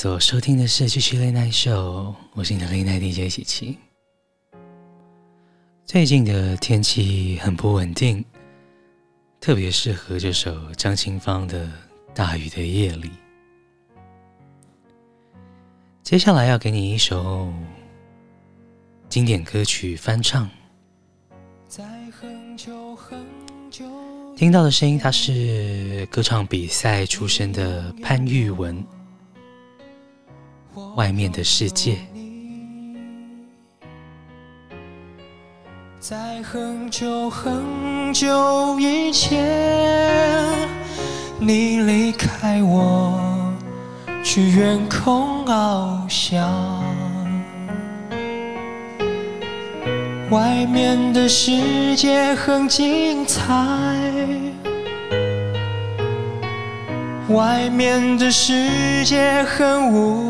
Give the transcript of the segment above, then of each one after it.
所收听的是《七七雷奈秀》，我是你的 Late Night DJ 琪琪。最近的天气很不稳定，特别适合这首张清芳的《大雨的夜里》。接下来要给你一首经典歌曲翻唱。在很久很久听到的声音，他是歌唱比赛出身的潘玉文。外面的世界，在很久很久以前，你离开我，去远空翱翔。外面的世界很精彩。外面的世界很无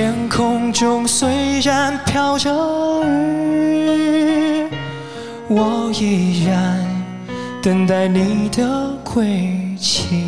天空中虽然飘着雨，我依然等待你的归期。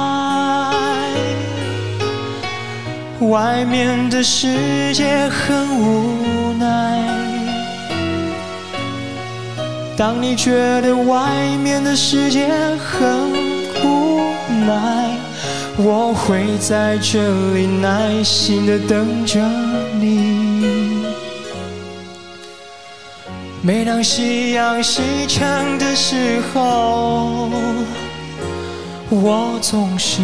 外面的世界很无奈。当你觉得外面的世界很无奈，我会在这里耐心的等着你。每当夕阳西沉的时候，我总是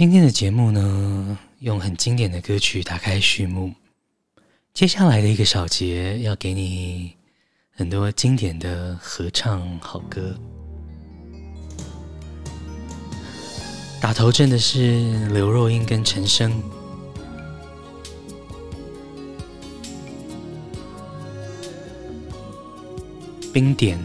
今天的节目呢，用很经典的歌曲打开序幕。接下来的一个小节，要给你很多经典的合唱好歌。打头阵的是刘若英跟陈升，冰点。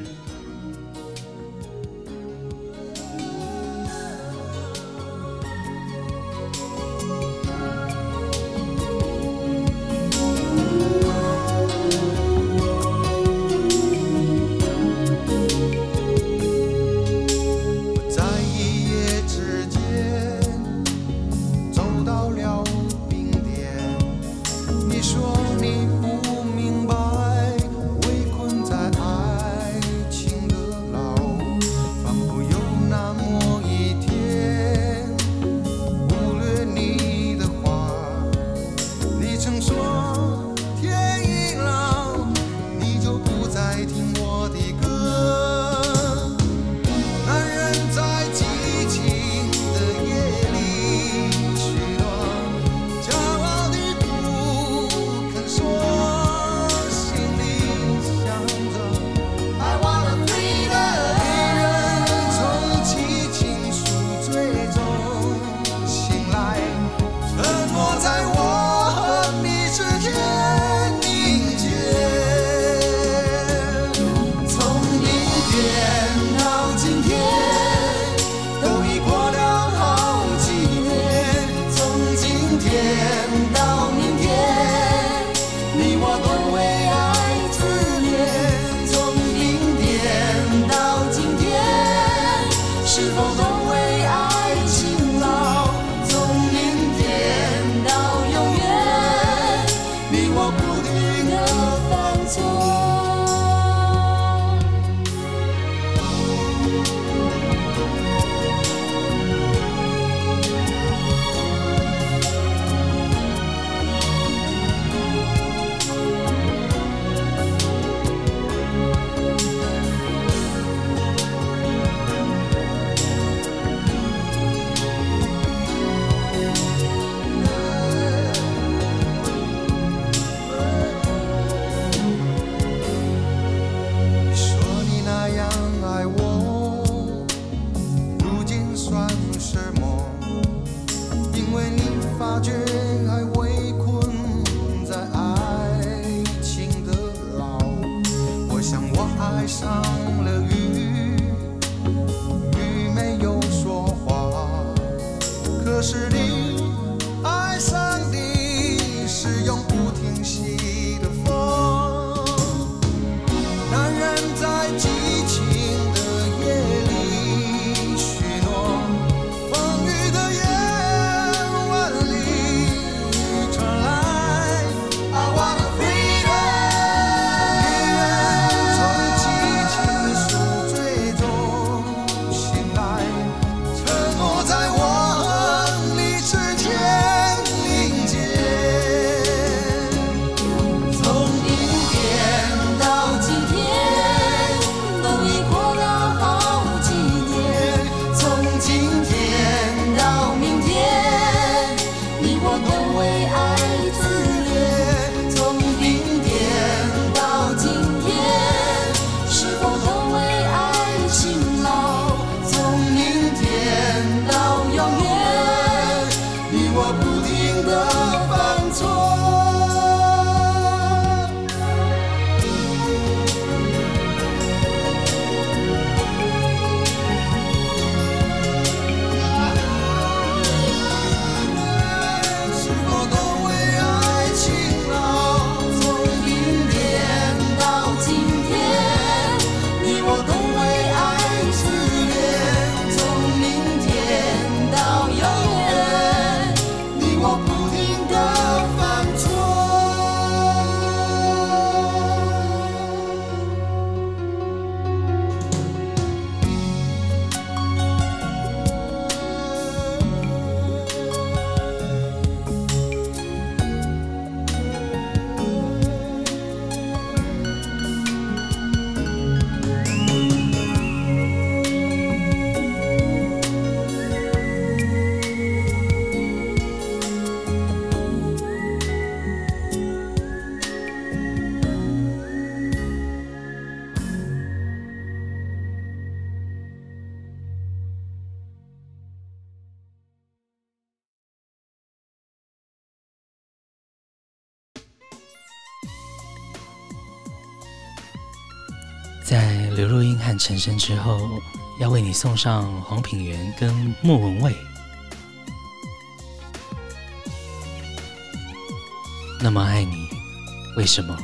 成神之后，要为你送上黄品源跟莫文蔚。那么爱你，为什么？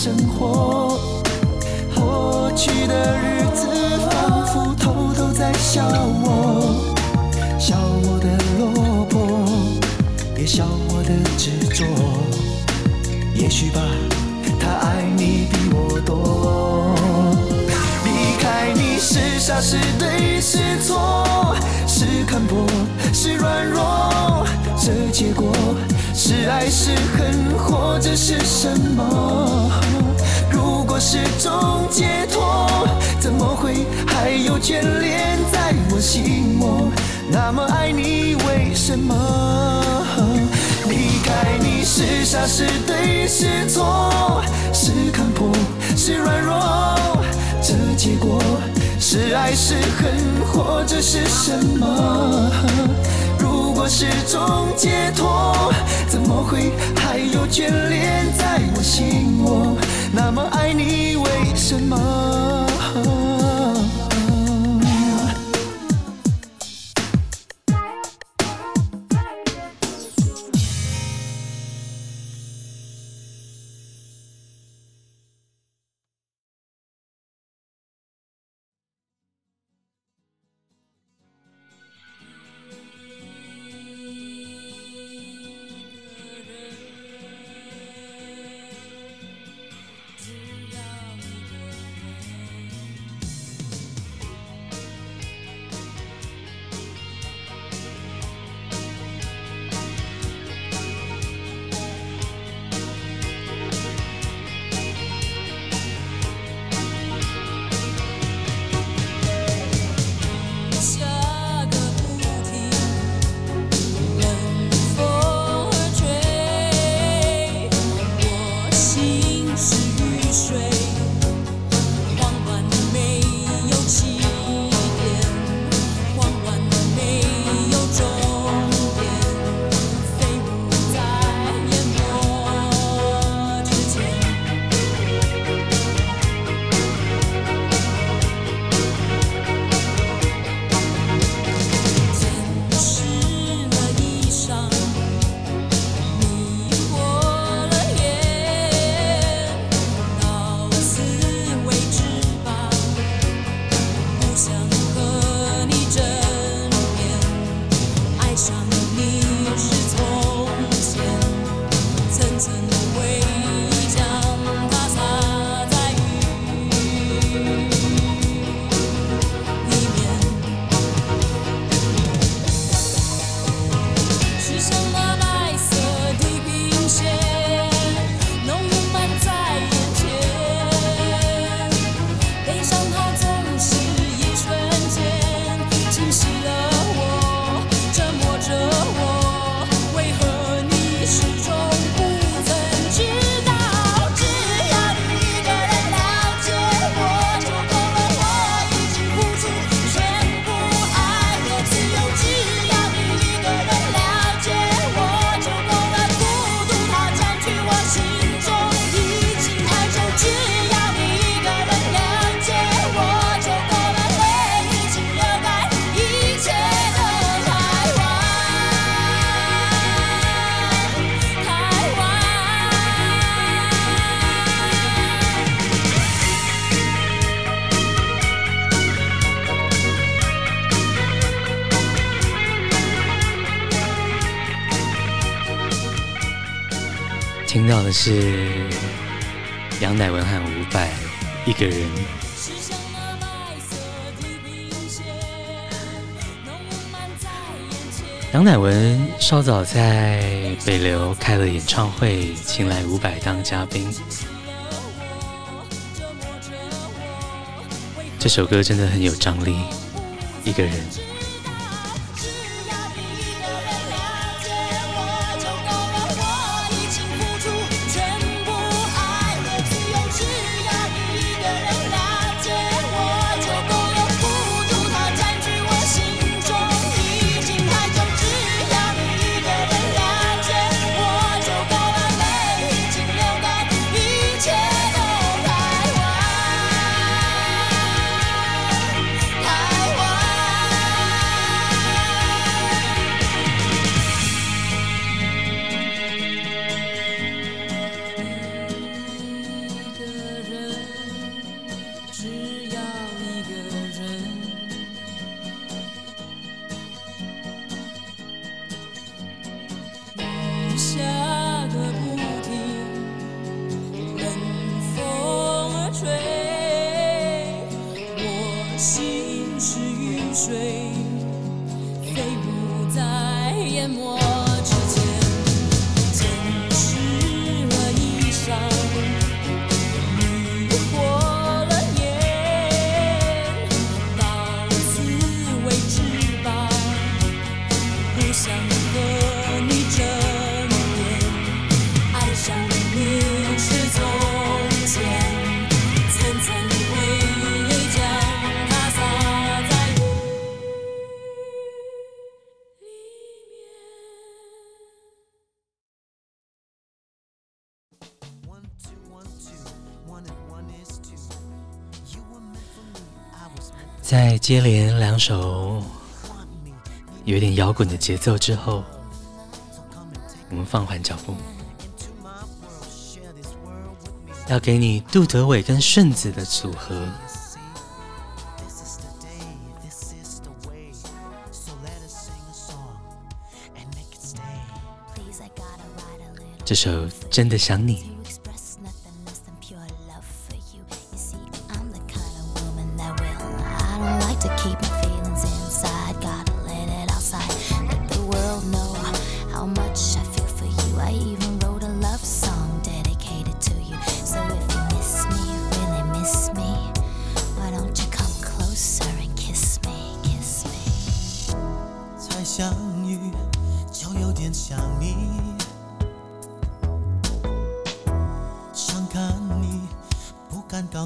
生活过去的日子仿佛偷偷在笑我笑我的落魄也笑我的执着。也许吧他爱你比我多离开你是傻是对是错是看破是软弱这结果是爱是恨或者是什么如果是种解脱怎么会还有眷恋在我心窝那么爱你为什么离开你是傻是对是错是看破是软弱这结果是爱是恨或者是什么是种解脱，怎么会还有眷恋在我心窝？那么爱你，为什么？的是杨乃文和伍佰一个人。杨乃文稍早在北流开了演唱会，请来伍佰当嘉宾。这首歌真的很有张力，一个人。接连两首有点摇滚的节奏之后，我们放缓脚步，要给你杜德伟跟顺子的组合。这首真的想你。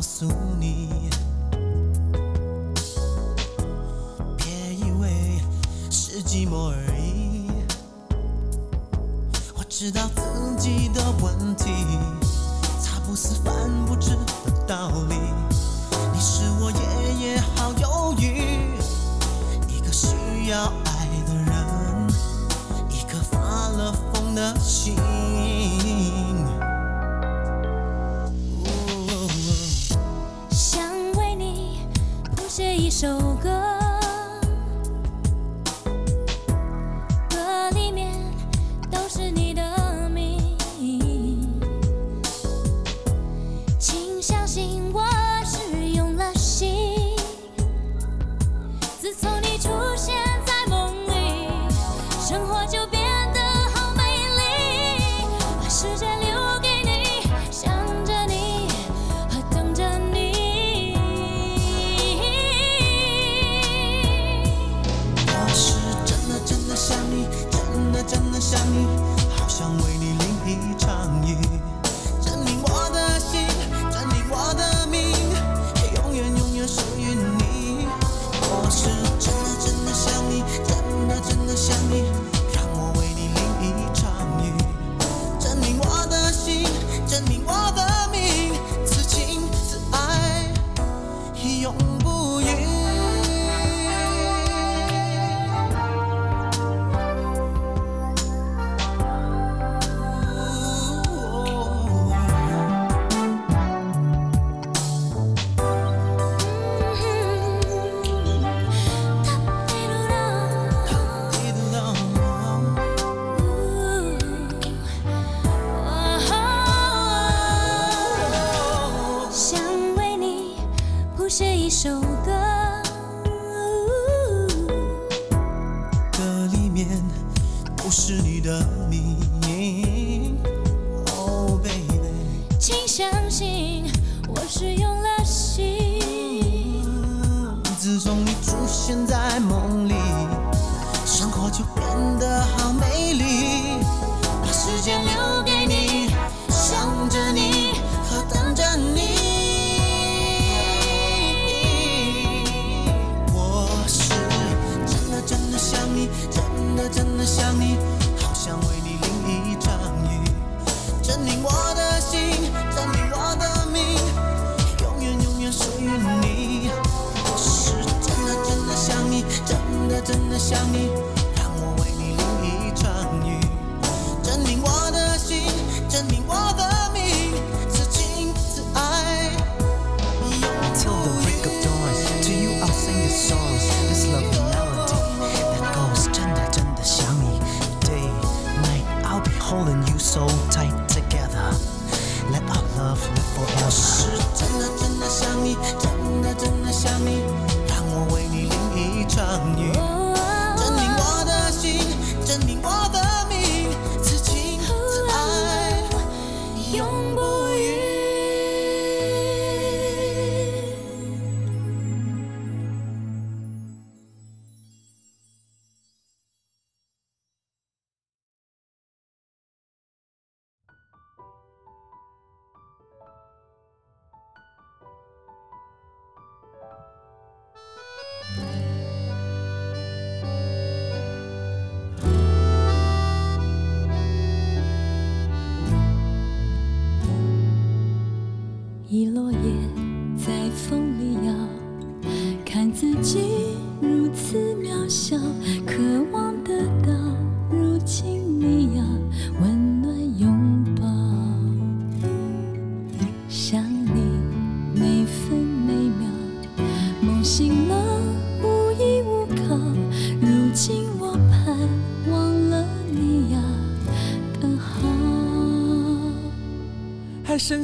告诉你。you so tight together. Let our love live forever。是真的真的想你，真的真的想你，让我为你淋一场雨。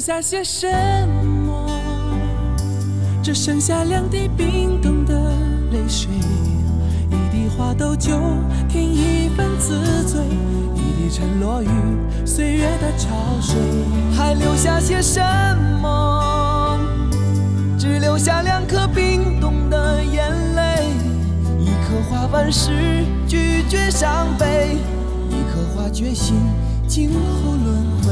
下些什么？只剩下两滴冰冻的泪水，一滴花豆酒，添一份自醉，一滴沉落于岁月的潮水，还留下些什么？只留下两颗冰冻的眼泪，一颗花瓣是拒绝伤悲，一颗花决心今后轮回。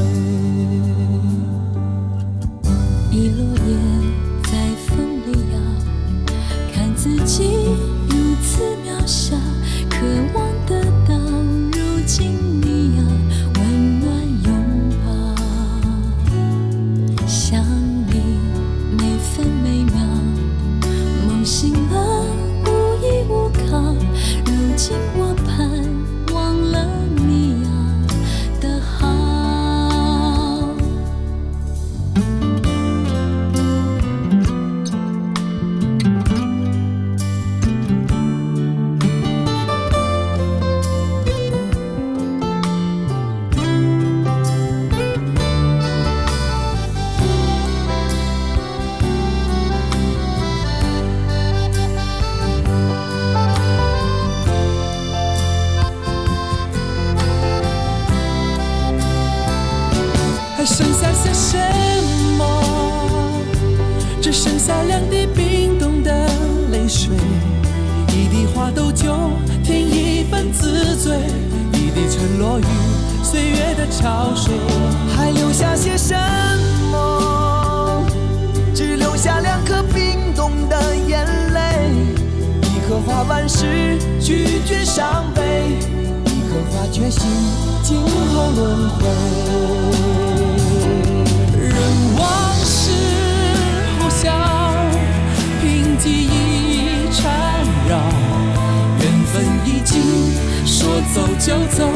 说走就走，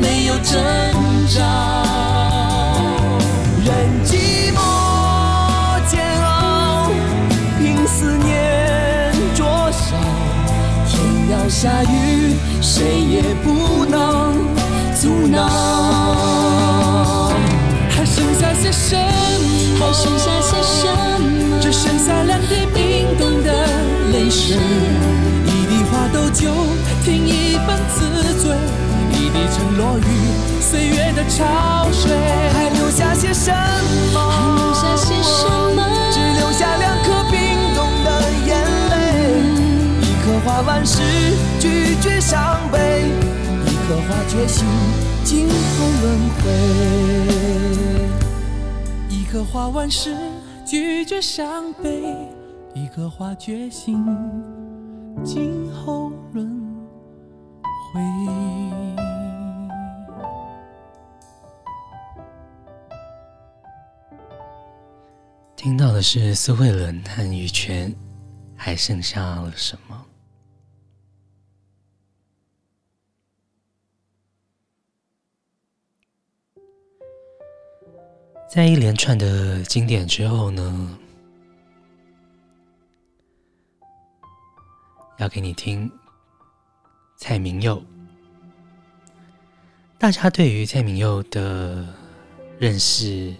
没有挣扎，任寂寞煎熬，凭思念灼烧，天要下雨，谁也不能阻挠，还剩下些什么？还剩下。落雨岁月的潮水，还留下些什么？还留下些什么？只留下两颗冰冻的眼泪。一颗花完事，拒绝伤悲；一颗花决心，今后轮回。一颗花完事，拒绝伤悲；一颗花决心，今后轮回。听到的是苏慧伦和羽泉，还剩下了什么？在一连串的经典之后呢，要给你听蔡明佑。大家对于蔡明佑的认识，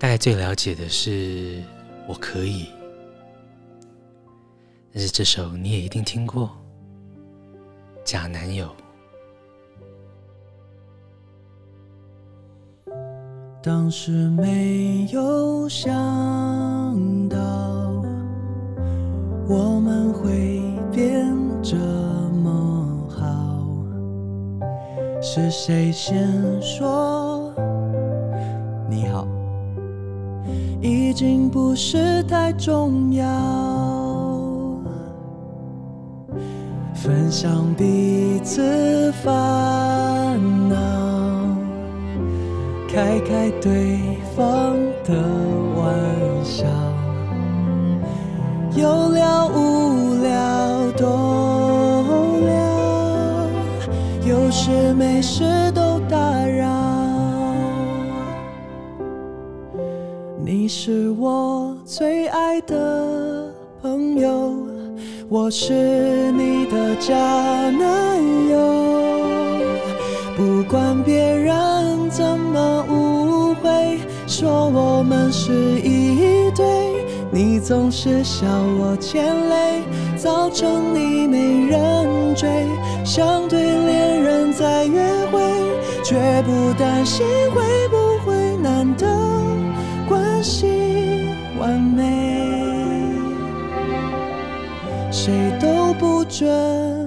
大概最了解的是“我可以”，但是这首你也一定听过《假男友》。当时没有想到我们会变这么好，是谁先说你好？已经不是太重要，分享彼此烦恼，开开对方的玩笑，有聊无聊都聊，有事没事都你是我最爱的朋友，我是你的假男友。不管别人怎么误会，说我们是一对，你总是笑我欠累，造成你没人追。像对恋人在约会，却不担心会不完美，谁都不准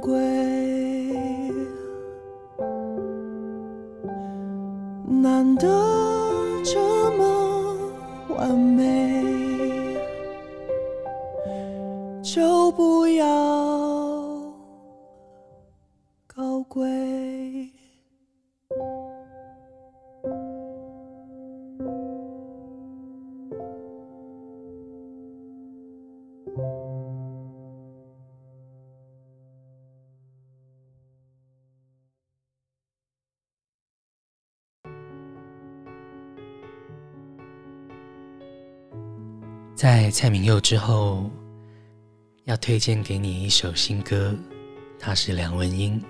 贵。难得这么完美，就不要蔡明佑之后，要推荐给你一首新歌，它是梁文音。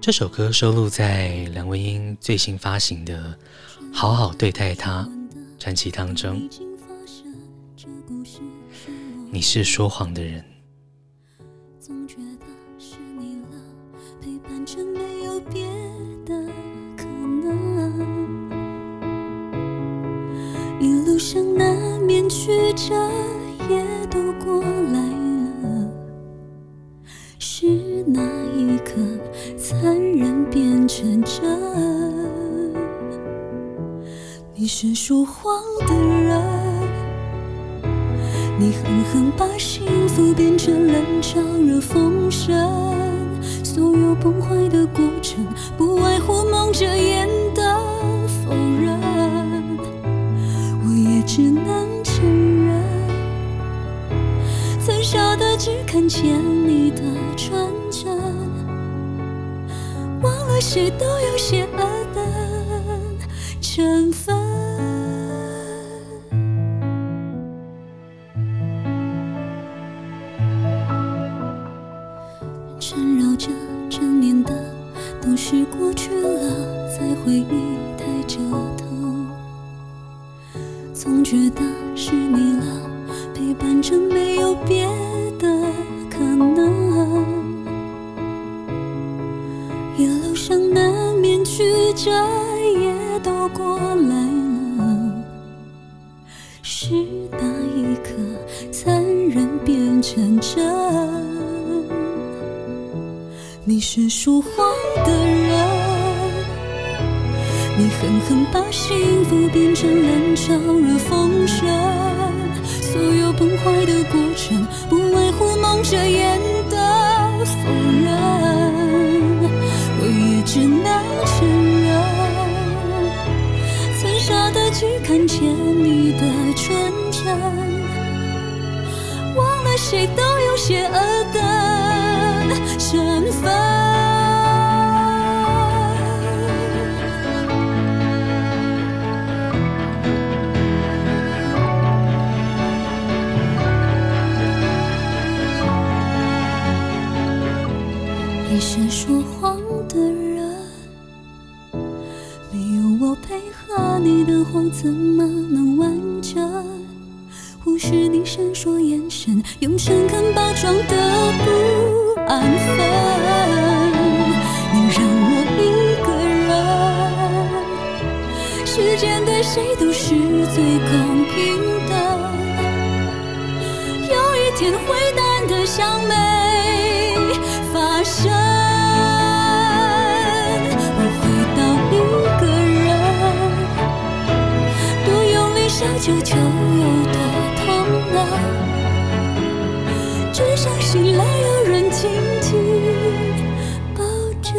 这首歌收录在梁文音最新发行的《好好对待他》专辑当中。你是说谎的人。曲折，也都过来了。是哪一刻，残忍变成真？你是说谎的人。你狠狠把幸福变成冷嘲热讽声，所有崩坏的过程，不外乎蒙着眼的笑的只看见你的纯真，忘了谁都有些恶的成分。说眼神，用诚恳包装的不安分。你让我一个人，时间对谁都是最公平的。有一天会淡得像没发生。就就只想醒来有人紧紧抱着。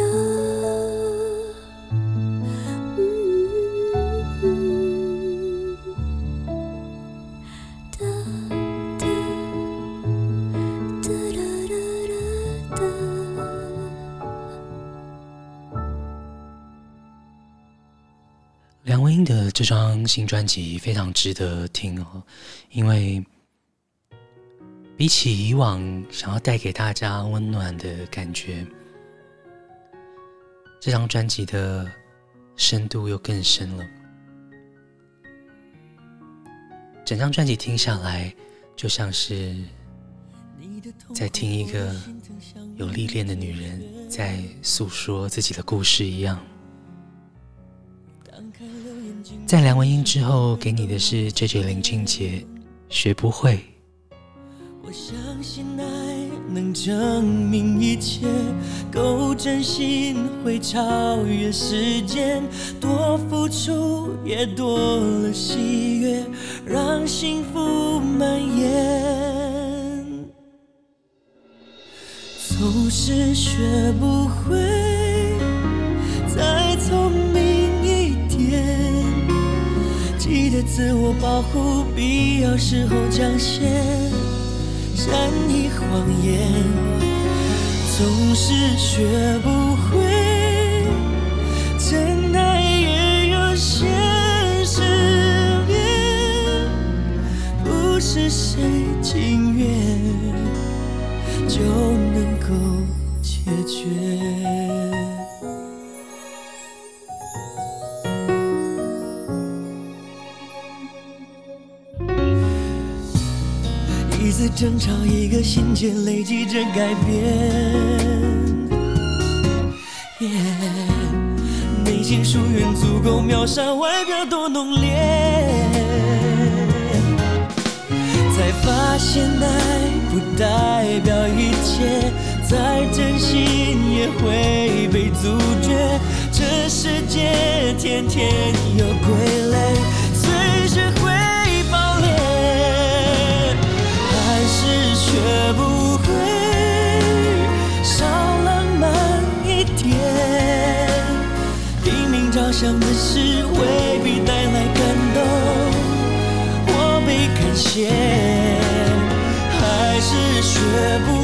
梁文音的这张新专辑非常值得听哦，因为比起以往想要带给大家温暖的感觉，这张专辑的深度又更深了。整张专辑听下来，就像是在听一个有历练的女人在诉说自己的故事一样。在梁文音之后，给你的是 JJ 林俊杰，学不会。我相信爱能证明一切，够真心会超越时间，多付出也多了喜悦，让幸福蔓延。总是学不会再聪明一点。记得自我保护，必要时候讲些善意谎言总是学不会真爱也有现实面不是谁情愿就能够解决。争吵，一个心结累积着改变。Yeah, 内心疏远足够秒杀外表多浓烈，才发现爱不代表一切，再真心也会被阻绝。这世界天天有傀儡，想的事未必带来感动，我被感谢，还是学不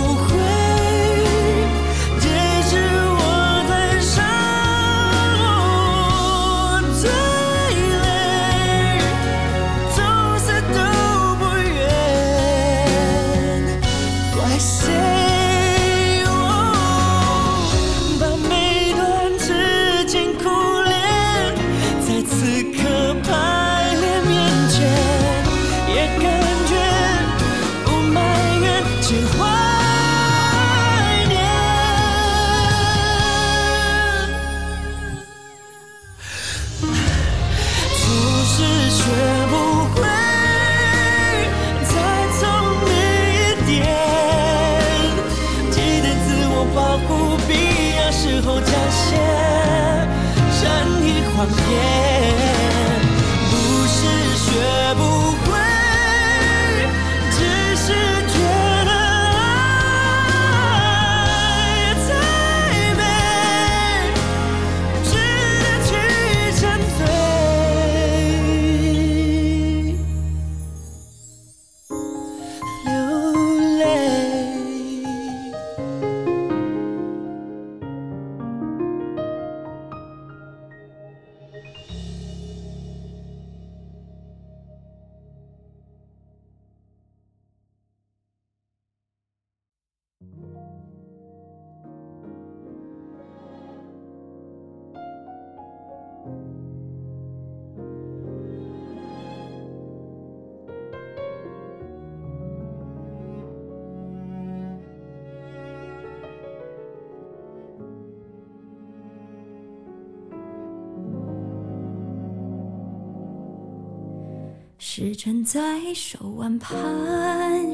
时针在手腕盘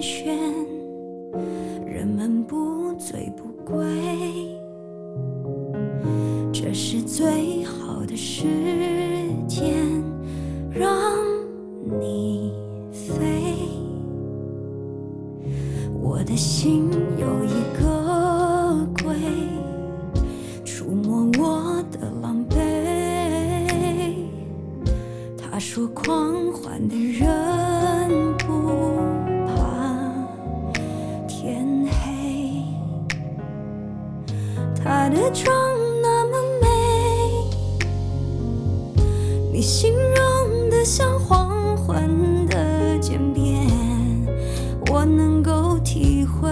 旋，人们不醉不归，这是最好的时间让你飞。我的心有一个他的妆那么美，你形容的像黄昏的渐变，我能够体会。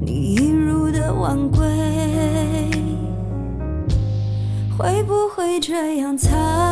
你一如的晚归，会不会这样才？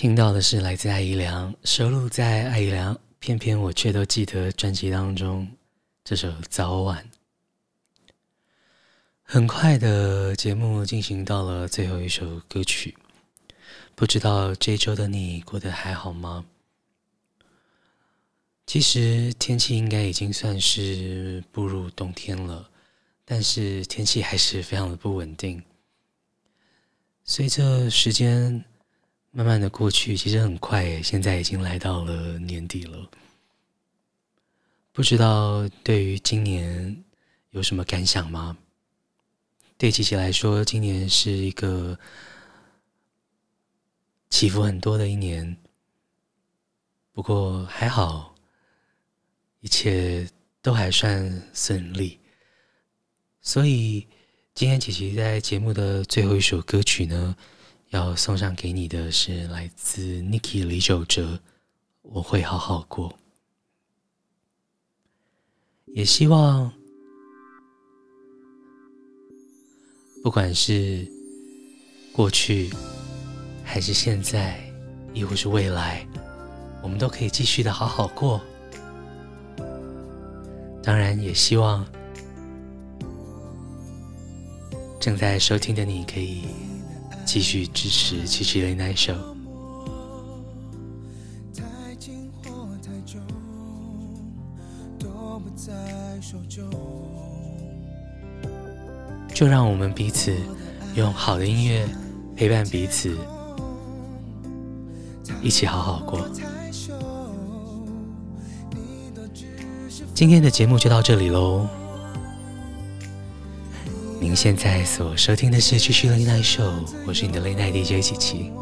听到的是来自艾怡良，收录在艾怡良《偏偏我却都记得》专辑当中这首《早晚》。很快的节目进行到了最后一首歌曲，不知道这周的你过得还好吗？其实天气应该已经算是步入冬天了，但是天气还是非常的不稳定。随着时间。慢慢的过去，其实很快，现在已经来到了年底了。不知道对于今年有什么感想吗？对琪琪来说，今年是一个起伏很多的一年。不过还好，一切都还算顺利。所以今天琪琪在节目的最后一首歌曲呢，要送上给你的是来自 Niki 李玖哲，我会好好过。也希望，不管是过去，还是现在，亦或是未来，我们都可以继续的好好过。当然，也希望正在收听的你可以。继续支持七七雷奈秀，就让我们彼此用好的音乐陪伴彼此，一起好好过。今天的节目就到这里喽。您现在所收听的是《继续 Late Night Show》，我是你的 Late Night DJ 琪琪。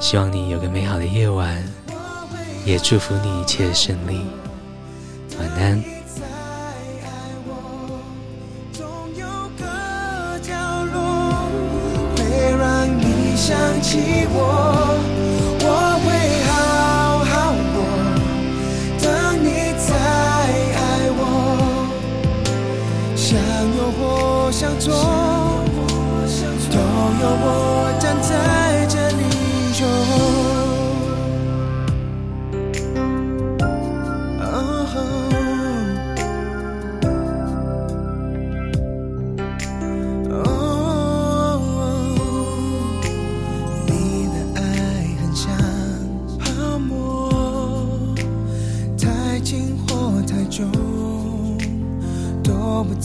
希望你有个美好的夜晚，也祝福你一切顺利。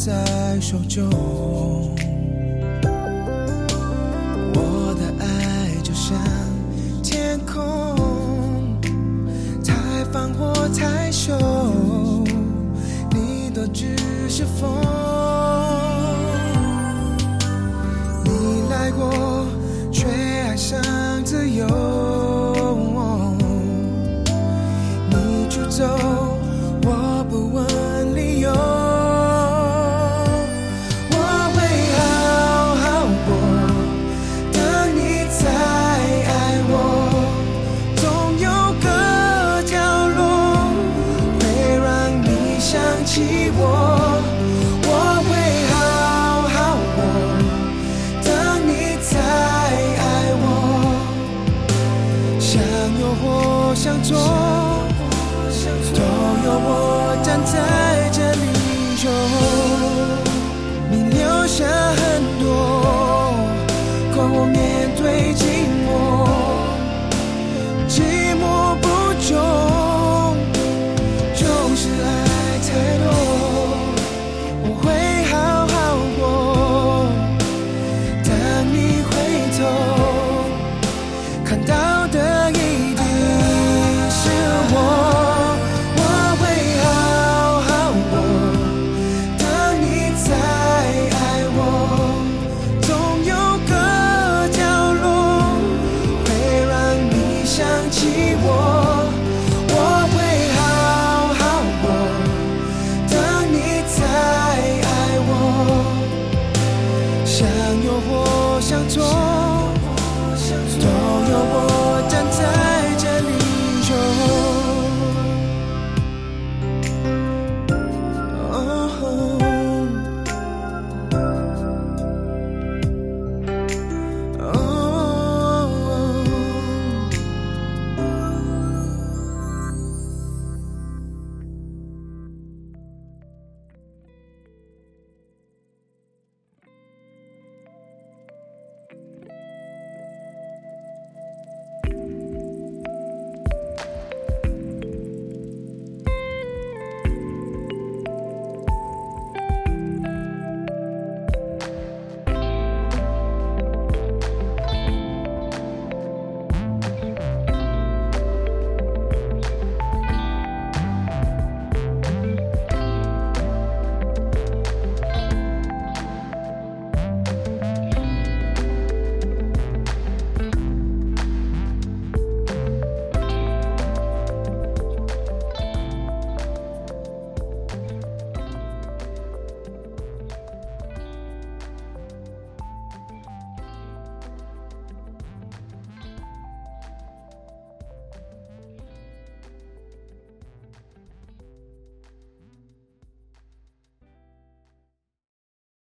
在手中，